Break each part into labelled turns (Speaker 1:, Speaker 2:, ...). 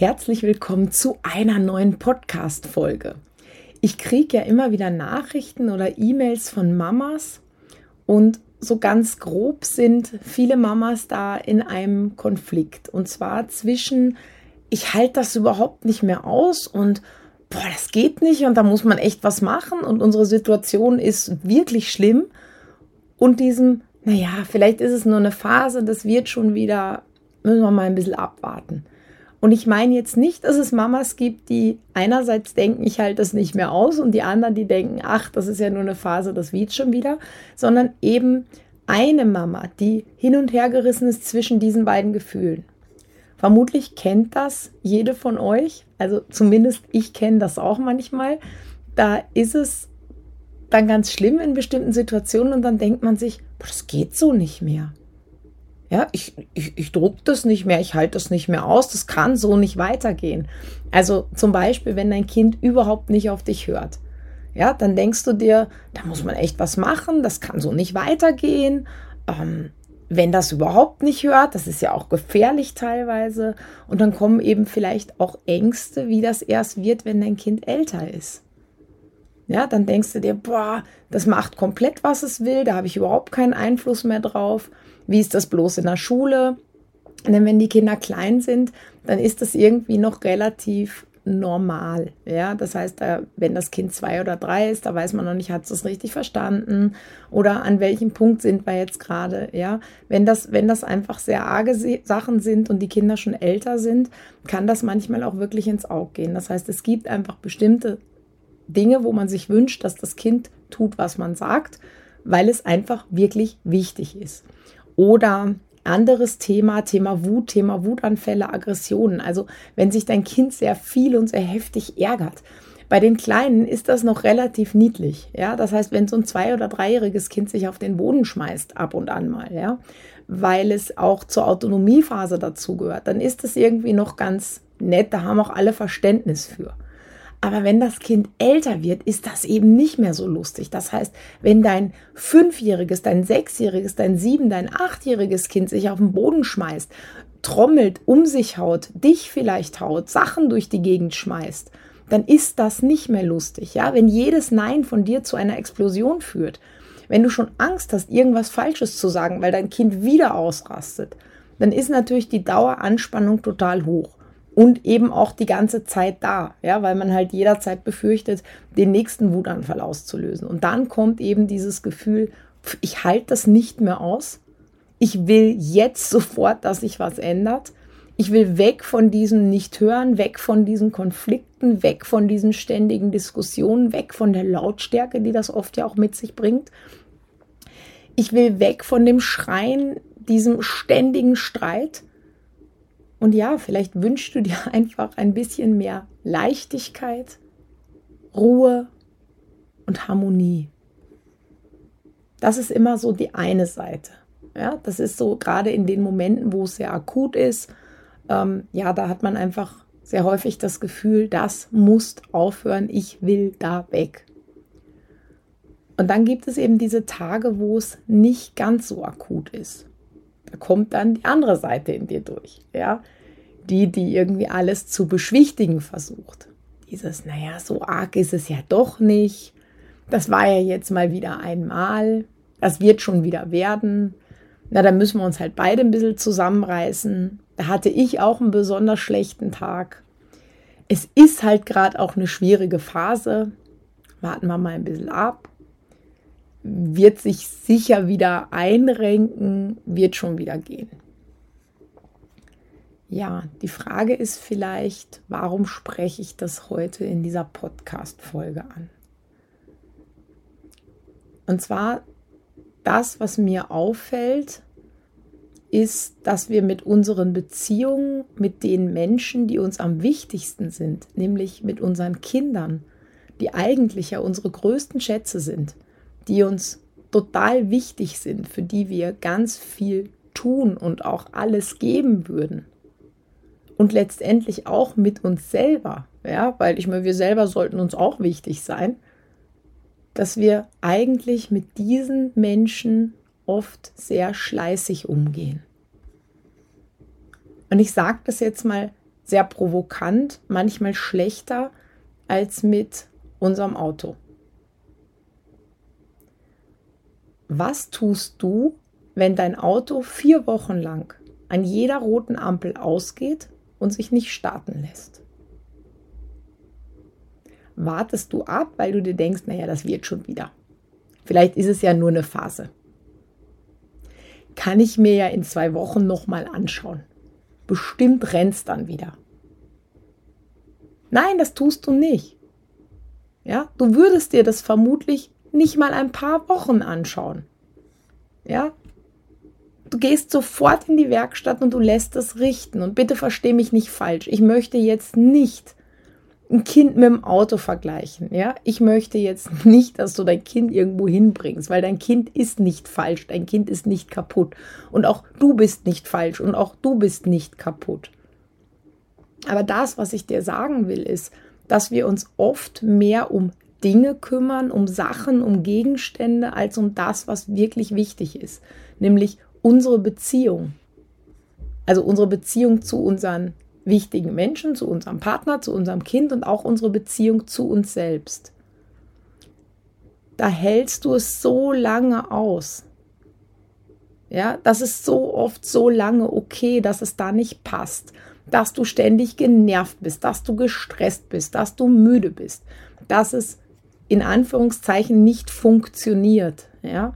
Speaker 1: Herzlich willkommen zu einer neuen Podcast-Folge. Ich kriege ja immer wieder Nachrichten oder E-Mails von Mamas und so ganz grob sind viele Mamas da in einem Konflikt. Und zwar zwischen, ich halte das überhaupt nicht mehr aus und boah, das geht nicht und da muss man echt was machen und unsere Situation ist wirklich schlimm. Und diesem, naja, vielleicht ist es nur eine Phase, das wird schon wieder, müssen wir mal ein bisschen abwarten. Und ich meine jetzt nicht, dass es Mamas gibt, die einerseits denken, ich halte das nicht mehr aus und die anderen, die denken, ach, das ist ja nur eine Phase, das wird schon wieder, sondern eben eine Mama, die hin und her gerissen ist zwischen diesen beiden Gefühlen. Vermutlich kennt das jede von euch, also zumindest ich kenne das auch manchmal. Da ist es dann ganz schlimm in bestimmten Situationen und dann denkt man sich, boah, das geht so nicht mehr. Ja, ich, ich, ich druck das nicht mehr, ich halte das nicht mehr aus, das kann so nicht weitergehen. Also zum Beispiel, wenn dein Kind überhaupt nicht auf dich hört. Ja, dann denkst du dir, da muss man echt was machen, das kann so nicht weitergehen. Ähm, wenn das überhaupt nicht hört, das ist ja auch gefährlich teilweise. Und dann kommen eben vielleicht auch Ängste, wie das erst wird, wenn dein Kind älter ist. Ja, dann denkst du dir, boah, das macht komplett, was es will, da habe ich überhaupt keinen Einfluss mehr drauf. Wie ist das bloß in der Schule? Denn wenn die Kinder klein sind, dann ist das irgendwie noch relativ normal. Ja, das heißt, wenn das Kind zwei oder drei ist, da weiß man noch nicht, hat es das richtig verstanden oder an welchem Punkt sind wir jetzt gerade. Ja, wenn das, wenn das einfach sehr arge Sachen sind und die Kinder schon älter sind, kann das manchmal auch wirklich ins Auge gehen. Das heißt, es gibt einfach bestimmte Dinge, wo man sich wünscht, dass das Kind tut, was man sagt, weil es einfach wirklich wichtig ist. Oder anderes Thema, Thema Wut, Thema Wutanfälle, Aggressionen. Also wenn sich dein Kind sehr viel und sehr heftig ärgert. Bei den Kleinen ist das noch relativ niedlich. Ja, das heißt, wenn so ein zwei- oder dreijähriges Kind sich auf den Boden schmeißt, ab und an mal, ja, weil es auch zur Autonomiephase dazugehört, dann ist das irgendwie noch ganz nett. Da haben auch alle Verständnis für. Aber wenn das Kind älter wird, ist das eben nicht mehr so lustig. Das heißt, wenn dein fünfjähriges, dein sechsjähriges, dein sieben, dein achtjähriges Kind sich auf den Boden schmeißt, trommelt, um sich haut, dich vielleicht haut, Sachen durch die Gegend schmeißt, dann ist das nicht mehr lustig. Ja, wenn jedes Nein von dir zu einer Explosion führt, wenn du schon Angst hast, irgendwas Falsches zu sagen, weil dein Kind wieder ausrastet, dann ist natürlich die Daueranspannung total hoch und eben auch die ganze Zeit da, ja, weil man halt jederzeit befürchtet, den nächsten Wutanfall auszulösen. Und dann kommt eben dieses Gefühl, ich halte das nicht mehr aus. Ich will jetzt sofort, dass sich was ändert. Ich will weg von diesem Nicht-Hören, weg von diesen Konflikten, weg von diesen ständigen Diskussionen, weg von der Lautstärke, die das oft ja auch mit sich bringt. Ich will weg von dem Schreien, diesem ständigen Streit und ja, vielleicht wünschst du dir einfach ein bisschen mehr Leichtigkeit, Ruhe und Harmonie. Das ist immer so die eine Seite. Ja, das ist so gerade in den Momenten, wo es sehr akut ist. Ähm, ja, da hat man einfach sehr häufig das Gefühl, das muss aufhören, ich will da weg. Und dann gibt es eben diese Tage, wo es nicht ganz so akut ist. Da kommt dann die andere Seite in dir durch. Ja, die, die irgendwie alles zu beschwichtigen versucht. Dieses, naja, so arg ist es ja doch nicht. Das war ja jetzt mal wieder einmal. Das wird schon wieder werden. Na, da müssen wir uns halt beide ein bisschen zusammenreißen. Da hatte ich auch einen besonders schlechten Tag. Es ist halt gerade auch eine schwierige Phase. Warten wir mal ein bisschen ab wird sich sicher wieder einrenken, wird schon wieder gehen. Ja, die Frage ist vielleicht, warum spreche ich das heute in dieser Podcast-Folge an? Und zwar, das, was mir auffällt, ist, dass wir mit unseren Beziehungen mit den Menschen, die uns am wichtigsten sind, nämlich mit unseren Kindern, die eigentlich ja unsere größten Schätze sind, die uns total wichtig sind, für die wir ganz viel tun und auch alles geben würden. Und letztendlich auch mit uns selber, ja, weil ich meine, wir selber sollten uns auch wichtig sein, dass wir eigentlich mit diesen Menschen oft sehr schleißig umgehen. Und ich sage das jetzt mal sehr provokant, manchmal schlechter als mit unserem Auto. Was tust du, wenn dein Auto vier Wochen lang an jeder roten Ampel ausgeht und sich nicht starten lässt? Wartest du ab, weil du dir denkst, naja, das wird schon wieder. Vielleicht ist es ja nur eine Phase. Kann ich mir ja in zwei Wochen nochmal anschauen. Bestimmt rennst dann wieder. Nein, das tust du nicht. Ja, du würdest dir das vermutlich nicht mal ein paar Wochen anschauen. Ja, du gehst sofort in die Werkstatt und du lässt es richten. Und bitte versteh mich nicht falsch. Ich möchte jetzt nicht ein Kind mit dem Auto vergleichen. Ja, ich möchte jetzt nicht, dass du dein Kind irgendwo hinbringst, weil dein Kind ist nicht falsch. Dein Kind ist nicht kaputt. Und auch du bist nicht falsch und auch du bist nicht kaputt. Aber das, was ich dir sagen will, ist, dass wir uns oft mehr um Dinge kümmern, um Sachen, um Gegenstände, als um das, was wirklich wichtig ist, nämlich unsere Beziehung. Also unsere Beziehung zu unseren wichtigen Menschen, zu unserem Partner, zu unserem Kind und auch unsere Beziehung zu uns selbst. Da hältst du es so lange aus. Ja, das ist so oft so lange okay, dass es da nicht passt dass du ständig genervt bist, dass du gestresst bist, dass du müde bist, dass es in Anführungszeichen nicht funktioniert, ja,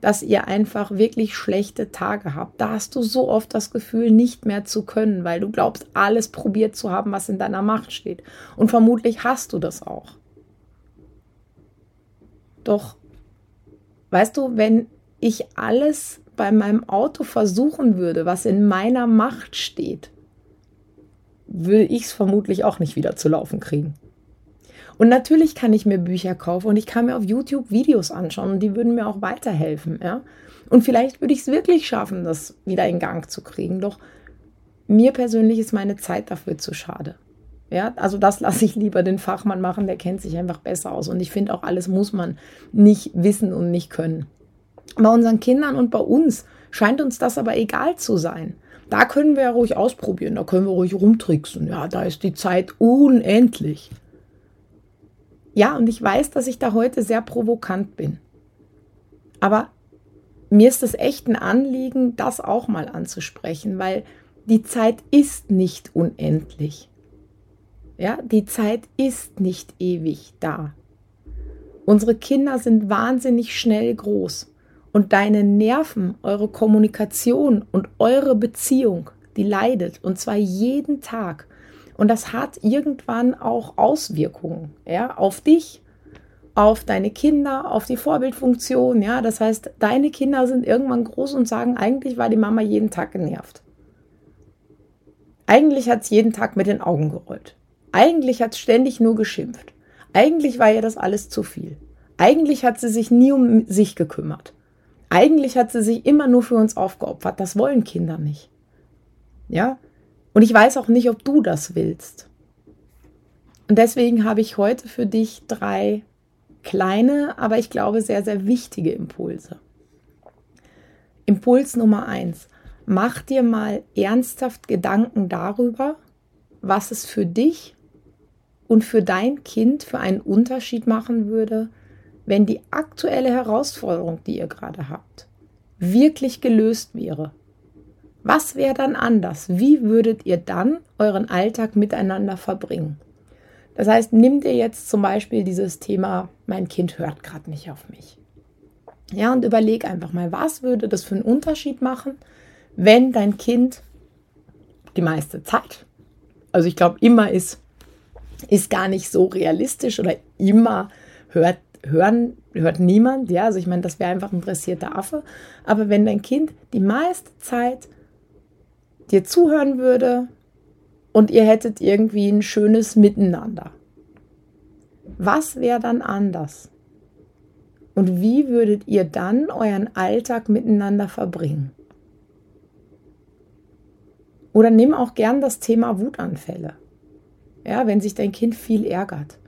Speaker 1: dass ihr einfach wirklich schlechte Tage habt. Da hast du so oft das Gefühl, nicht mehr zu können, weil du glaubst, alles probiert zu haben, was in deiner Macht steht. Und vermutlich hast du das auch. Doch, weißt du, wenn ich alles bei meinem Auto versuchen würde, was in meiner Macht steht, will ich es vermutlich auch nicht wieder zu laufen kriegen. Und natürlich kann ich mir Bücher kaufen und ich kann mir auf YouTube Videos anschauen und die würden mir auch weiterhelfen, ja. Und vielleicht würde ich es wirklich schaffen, das wieder in Gang zu kriegen. Doch mir persönlich ist meine Zeit dafür zu schade. Ja, also das lasse ich lieber den Fachmann machen, der kennt sich einfach besser aus. Und ich finde auch, alles muss man nicht wissen und nicht können. Bei unseren Kindern und bei uns scheint uns das aber egal zu sein. Da können wir ja ruhig ausprobieren, da können wir ruhig rumtricksen. Ja, da ist die Zeit unendlich. Ja, und ich weiß, dass ich da heute sehr provokant bin. Aber mir ist es echt ein Anliegen, das auch mal anzusprechen, weil die Zeit ist nicht unendlich. Ja, die Zeit ist nicht ewig da. Unsere Kinder sind wahnsinnig schnell groß und deine Nerven, eure Kommunikation und eure Beziehung, die leidet und zwar jeden Tag. Und das hat irgendwann auch Auswirkungen, ja, auf dich, auf deine Kinder, auf die Vorbildfunktion, ja. Das heißt, deine Kinder sind irgendwann groß und sagen, eigentlich war die Mama jeden Tag genervt. Eigentlich hat es jeden Tag mit den Augen gerollt. Eigentlich hat es ständig nur geschimpft. Eigentlich war ihr das alles zu viel. Eigentlich hat sie sich nie um sich gekümmert. Eigentlich hat sie sich immer nur für uns aufgeopfert. Das wollen Kinder nicht. Ja? Und ich weiß auch nicht, ob du das willst. Und deswegen habe ich heute für dich drei kleine, aber ich glaube sehr, sehr wichtige Impulse. Impuls Nummer eins. Mach dir mal ernsthaft Gedanken darüber, was es für dich und für dein Kind für einen Unterschied machen würde, wenn die aktuelle Herausforderung, die ihr gerade habt, wirklich gelöst wäre, was wäre dann anders? Wie würdet ihr dann euren Alltag miteinander verbringen? Das heißt, nimm dir jetzt zum Beispiel dieses Thema, mein Kind hört gerade nicht auf mich. Ja, und überleg einfach mal, was würde das für einen Unterschied machen, wenn dein Kind die meiste Zeit, also ich glaube, immer ist, ist gar nicht so realistisch oder immer hört hören, hört niemand, ja, also ich meine, das wäre einfach ein dressierter Affe, aber wenn dein Kind die meiste Zeit dir zuhören würde und ihr hättet irgendwie ein schönes Miteinander, Was wäre dann anders? Und wie würdet ihr dann euren Alltag miteinander verbringen? Oder nimm auch gern das Thema Wutanfälle. Ja, wenn sich dein Kind viel ärgert.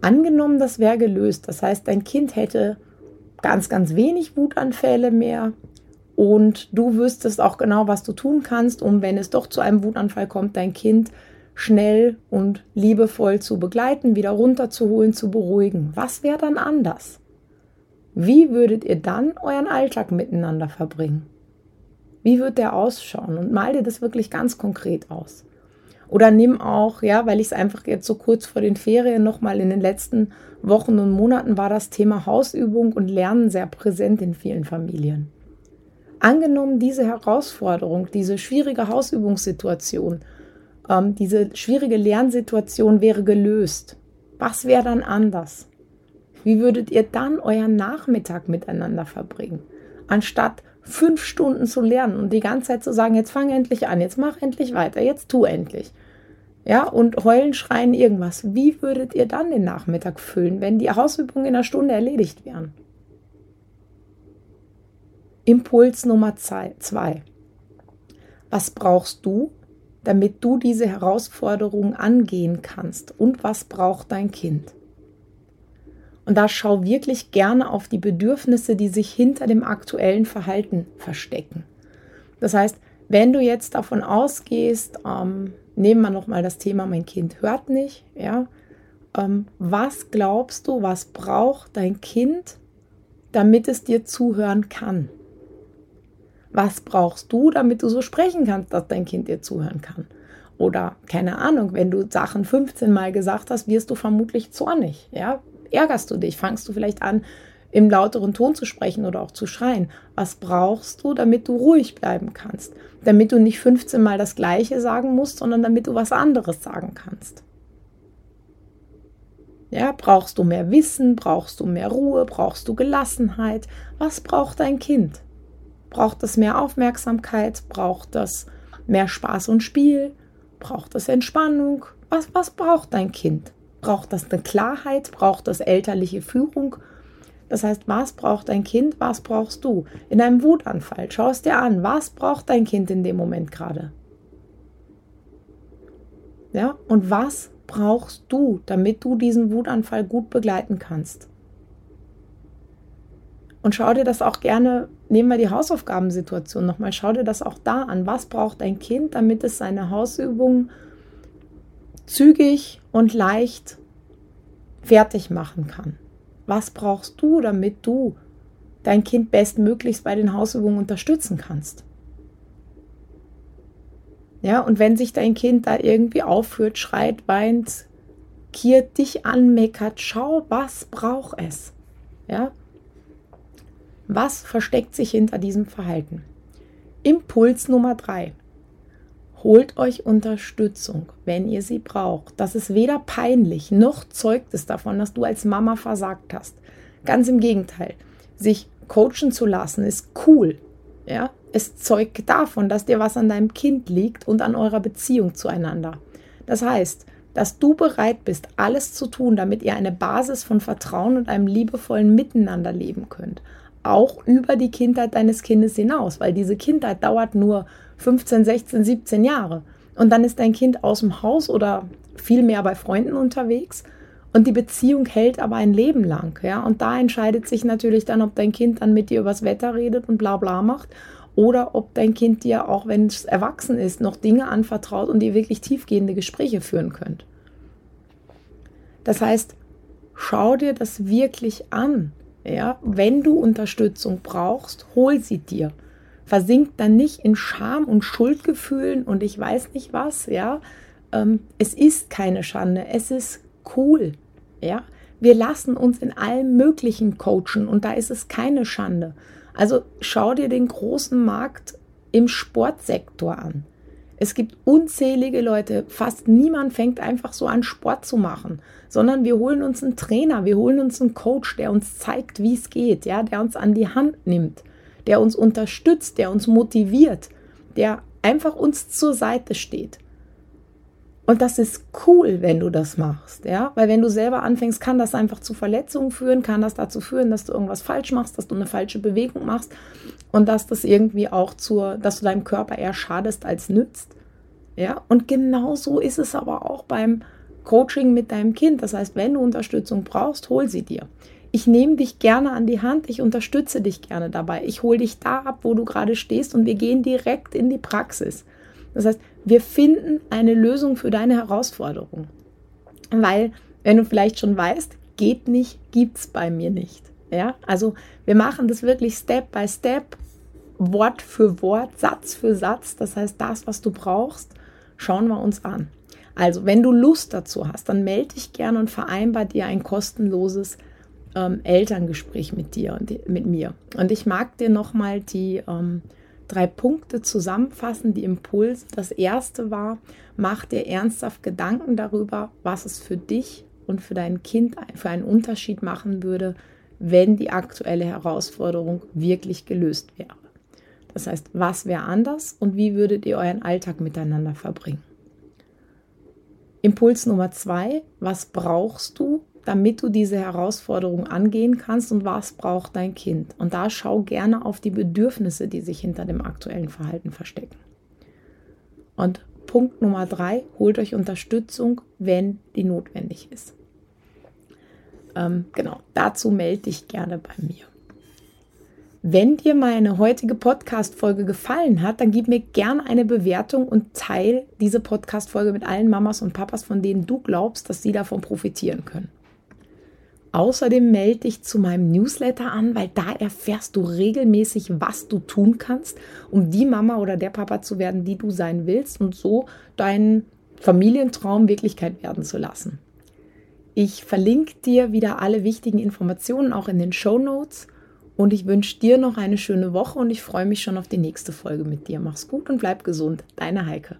Speaker 1: Angenommen, das wäre gelöst. Das heißt, dein Kind hätte ganz, ganz wenig Wutanfälle mehr und du wüsstest auch genau, was du tun kannst, um, wenn es doch zu einem Wutanfall kommt, dein Kind schnell und liebevoll zu begleiten, wieder runterzuholen, zu beruhigen. Was wäre dann anders? Wie würdet ihr dann euren Alltag miteinander verbringen? Wie wird der ausschauen? Und mal dir das wirklich ganz konkret aus. Oder nimm auch, ja, weil ich es einfach jetzt so kurz vor den Ferien nochmal in den letzten Wochen und Monaten war das Thema Hausübung und Lernen sehr präsent in vielen Familien. Angenommen, diese Herausforderung, diese schwierige Hausübungssituation, ähm, diese schwierige Lernsituation wäre gelöst. Was wäre dann anders? Wie würdet ihr dann euren Nachmittag miteinander verbringen? Anstatt fünf Stunden zu lernen und die ganze Zeit zu sagen, jetzt fang endlich an, jetzt mach endlich weiter, jetzt tu endlich. Ja, und heulen, schreien, irgendwas. Wie würdet ihr dann den Nachmittag füllen, wenn die Hausübungen in einer Stunde erledigt wären? Impuls Nummer zwei. Was brauchst du, damit du diese Herausforderung angehen kannst? Und was braucht dein Kind? Und da schau wirklich gerne auf die Bedürfnisse, die sich hinter dem aktuellen Verhalten verstecken. Das heißt, wenn du jetzt davon ausgehst, ähm, nehmen wir nochmal das Thema, mein Kind hört nicht, ja, ähm, was glaubst du, was braucht dein Kind, damit es dir zuhören kann? Was brauchst du, damit du so sprechen kannst, dass dein Kind dir zuhören kann? Oder keine Ahnung, wenn du Sachen 15 Mal gesagt hast, wirst du vermutlich zornig. Ja, ärgerst du dich? Fangst du vielleicht an, im lauteren Ton zu sprechen oder auch zu schreien? Was brauchst du, damit du ruhig bleiben kannst? Damit du nicht 15 Mal das Gleiche sagen musst, sondern damit du was anderes sagen kannst. Ja, brauchst du mehr Wissen? Brauchst du mehr Ruhe? Brauchst du Gelassenheit? Was braucht dein Kind? Braucht es mehr Aufmerksamkeit? Braucht es mehr Spaß und Spiel? Braucht es Entspannung? Was, was braucht dein Kind? Braucht das eine Klarheit? Braucht das elterliche Führung? Das heißt, was braucht dein Kind? Was brauchst du? In einem Wutanfall, schau es dir an. Was braucht dein Kind in dem Moment gerade? Ja, und was brauchst du, damit du diesen Wutanfall gut begleiten kannst? Und schau dir das auch gerne, nehmen wir die Hausaufgabensituation nochmal, schau dir das auch da an. Was braucht dein Kind, damit es seine Hausübungen zügig und leicht fertig machen kann? Was brauchst du, damit du dein Kind bestmöglichst bei den Hausübungen unterstützen kannst? Ja, und wenn sich dein Kind da irgendwie aufführt, schreit, weint, kiert dich anmeckert, schau, was braucht es? Ja, was versteckt sich hinter diesem Verhalten? Impuls Nummer drei. Holt euch Unterstützung, wenn ihr sie braucht. Das ist weder peinlich noch zeugt es davon, dass du als Mama versagt hast. Ganz im Gegenteil. Sich coachen zu lassen ist cool. Ja, es zeugt davon, dass dir was an deinem Kind liegt und an eurer Beziehung zueinander. Das heißt, dass du bereit bist, alles zu tun, damit ihr eine Basis von Vertrauen und einem liebevollen Miteinander leben könnt auch über die Kindheit deines Kindes hinaus, weil diese Kindheit dauert nur 15, 16, 17 Jahre. Und dann ist dein Kind aus dem Haus oder viel mehr bei Freunden unterwegs und die Beziehung hält aber ein Leben lang. Ja? Und da entscheidet sich natürlich dann, ob dein Kind dann mit dir übers Wetter redet und bla bla macht oder ob dein Kind dir, auch wenn es erwachsen ist, noch Dinge anvertraut und ihr wirklich tiefgehende Gespräche führen könnt. Das heißt, schau dir das wirklich an. Ja, wenn du Unterstützung brauchst, hol sie dir. Versink dann nicht in Scham und Schuldgefühlen und ich weiß nicht was, ja. Ähm, es ist keine Schande, es ist cool, ja. Wir lassen uns in allem Möglichen coachen und da ist es keine Schande. Also schau dir den großen Markt im Sportsektor an. Es gibt unzählige Leute, fast niemand fängt einfach so an, Sport zu machen, sondern wir holen uns einen Trainer, wir holen uns einen Coach, der uns zeigt, wie es geht, ja, der uns an die Hand nimmt, der uns unterstützt, der uns motiviert, der einfach uns zur Seite steht. Und das ist cool, wenn du das machst, ja, weil wenn du selber anfängst, kann das einfach zu Verletzungen führen, kann das dazu führen, dass du irgendwas falsch machst, dass du eine falsche Bewegung machst und dass das irgendwie auch zur, dass du deinem Körper eher schadest als nützt, ja. Und genau so ist es aber auch beim Coaching mit deinem Kind. Das heißt, wenn du Unterstützung brauchst, hol sie dir. Ich nehme dich gerne an die Hand, ich unterstütze dich gerne dabei. Ich hole dich da ab, wo du gerade stehst und wir gehen direkt in die Praxis. Das heißt, wir finden eine Lösung für deine Herausforderung. Weil, wenn du vielleicht schon weißt, geht nicht, gibt es bei mir nicht. Ja, also wir machen das wirklich Step by Step, Wort für Wort, Satz für Satz. Das heißt, das, was du brauchst, schauen wir uns an. Also, wenn du Lust dazu hast, dann melde dich gerne und vereinbar dir ein kostenloses ähm, Elterngespräch mit dir und mit mir. Und ich mag dir nochmal die ähm, drei Punkte zusammenfassen, die Impulse. Das erste war, mach dir ernsthaft Gedanken darüber, was es für dich und für dein Kind für einen Unterschied machen würde, wenn die aktuelle Herausforderung wirklich gelöst wäre. Das heißt, was wäre anders und wie würdet ihr euren Alltag miteinander verbringen? Impuls Nummer zwei, was brauchst du, damit du diese Herausforderung angehen kannst und was braucht dein Kind. Und da schau gerne auf die Bedürfnisse, die sich hinter dem aktuellen Verhalten verstecken. Und Punkt Nummer drei, holt euch Unterstützung, wenn die notwendig ist. Ähm, genau, dazu melde dich gerne bei mir. Wenn dir meine heutige Podcast-Folge gefallen hat, dann gib mir gerne eine Bewertung und teile diese Podcast-Folge mit allen Mamas und Papas, von denen du glaubst, dass sie davon profitieren können. Außerdem melde dich zu meinem Newsletter an, weil da erfährst du regelmäßig, was du tun kannst, um die Mama oder der Papa zu werden, die du sein willst und so deinen Familientraum Wirklichkeit werden zu lassen. Ich verlinke dir wieder alle wichtigen Informationen auch in den Show Notes und ich wünsche dir noch eine schöne Woche und ich freue mich schon auf die nächste Folge mit dir. Mach's gut und bleib gesund. Deine Heike.